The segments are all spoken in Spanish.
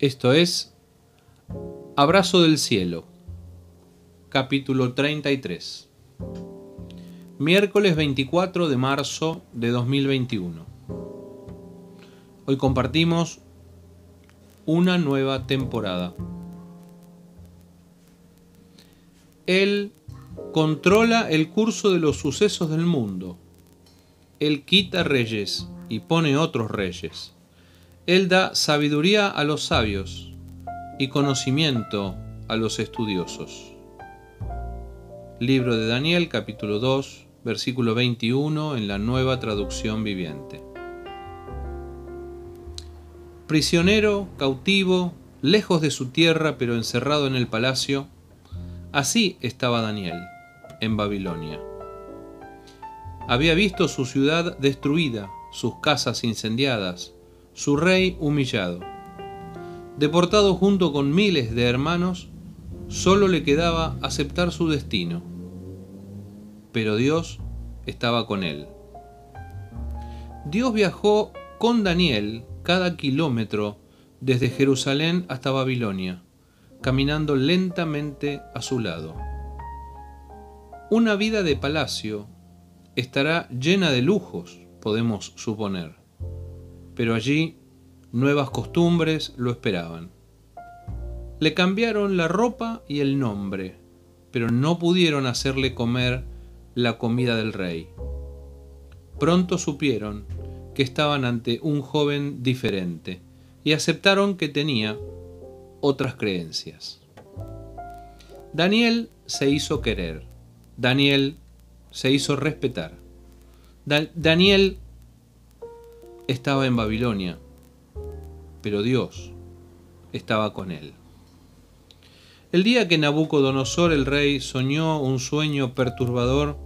Esto es Abrazo del Cielo, capítulo 33. Miércoles 24 de marzo de 2021. Hoy compartimos una nueva temporada. Él controla el curso de los sucesos del mundo. Él quita reyes y pone otros reyes. Él da sabiduría a los sabios y conocimiento a los estudiosos. Libro de Daniel capítulo 2 versículo 21 en la nueva traducción viviente. Prisionero, cautivo, lejos de su tierra pero encerrado en el palacio, así estaba Daniel en Babilonia. Había visto su ciudad destruida, sus casas incendiadas, su rey humillado. Deportado junto con miles de hermanos, solo le quedaba aceptar su destino. Pero Dios estaba con él. Dios viajó con Daniel cada kilómetro desde Jerusalén hasta Babilonia, caminando lentamente a su lado. Una vida de palacio estará llena de lujos, podemos suponer, pero allí nuevas costumbres lo esperaban. Le cambiaron la ropa y el nombre, pero no pudieron hacerle comer la comida del rey. Pronto supieron que estaban ante un joven diferente y aceptaron que tenía otras creencias. Daniel se hizo querer Daniel se hizo respetar. Daniel estaba en Babilonia, pero Dios estaba con él. El día que Nabucodonosor el rey soñó un sueño perturbador,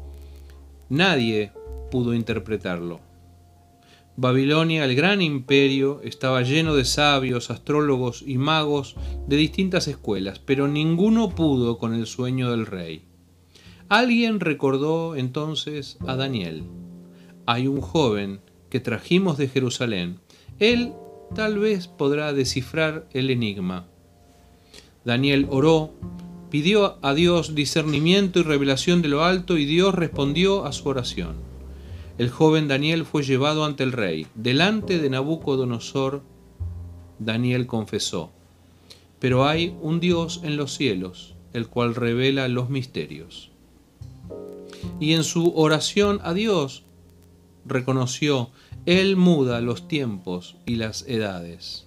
nadie pudo interpretarlo. Babilonia, el gran imperio, estaba lleno de sabios, astrólogos y magos de distintas escuelas, pero ninguno pudo con el sueño del rey. Alguien recordó entonces a Daniel. Hay un joven que trajimos de Jerusalén. Él tal vez podrá descifrar el enigma. Daniel oró, pidió a Dios discernimiento y revelación de lo alto y Dios respondió a su oración. El joven Daniel fue llevado ante el rey. Delante de Nabucodonosor, Daniel confesó, pero hay un Dios en los cielos, el cual revela los misterios y en su oración a Dios reconoció, Él muda los tiempos y las edades.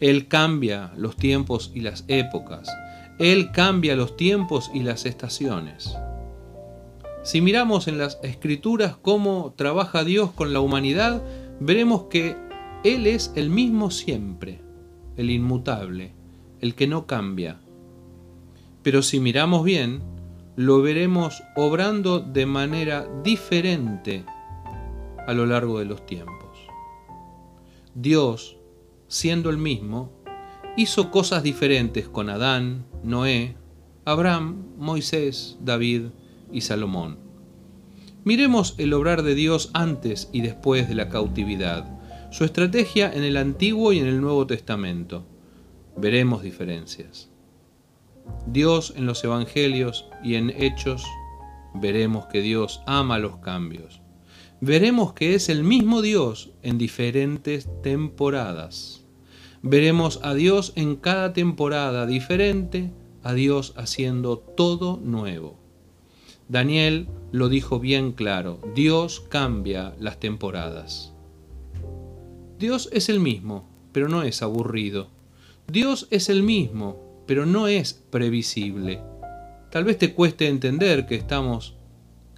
Él cambia los tiempos y las épocas. Él cambia los tiempos y las estaciones. Si miramos en las escrituras cómo trabaja Dios con la humanidad, veremos que Él es el mismo siempre, el inmutable, el que no cambia. Pero si miramos bien, lo veremos obrando de manera diferente a lo largo de los tiempos. Dios, siendo el mismo, hizo cosas diferentes con Adán, Noé, Abraham, Moisés, David y Salomón. Miremos el obrar de Dios antes y después de la cautividad, su estrategia en el Antiguo y en el Nuevo Testamento. Veremos diferencias. Dios en los Evangelios y en Hechos veremos que Dios ama los cambios. Veremos que es el mismo Dios en diferentes temporadas. Veremos a Dios en cada temporada diferente, a Dios haciendo todo nuevo. Daniel lo dijo bien claro, Dios cambia las temporadas. Dios es el mismo, pero no es aburrido. Dios es el mismo, pero no es previsible. Tal vez te cueste entender que estamos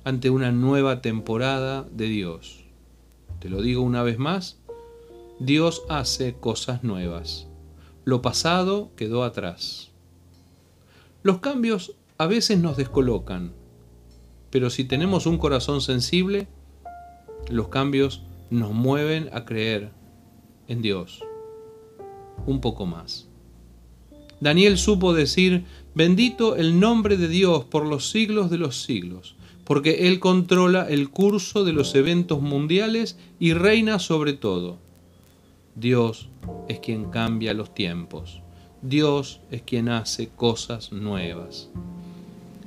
ante una nueva temporada de Dios. Te lo digo una vez más, Dios hace cosas nuevas. Lo pasado quedó atrás. Los cambios a veces nos descolocan, pero si tenemos un corazón sensible, los cambios nos mueven a creer en Dios un poco más. Daniel supo decir, bendito el nombre de Dios por los siglos de los siglos, porque Él controla el curso de los eventos mundiales y reina sobre todo. Dios es quien cambia los tiempos. Dios es quien hace cosas nuevas.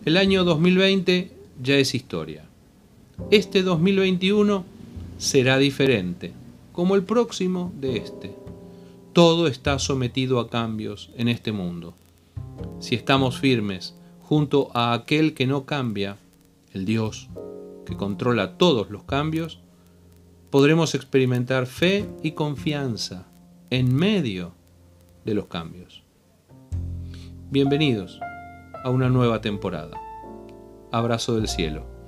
El año 2020 ya es historia. Este 2021 será diferente, como el próximo de este. Todo está sometido a cambios en este mundo. Si estamos firmes junto a aquel que no cambia, el Dios que controla todos los cambios, podremos experimentar fe y confianza en medio de los cambios. Bienvenidos a una nueva temporada. Abrazo del cielo.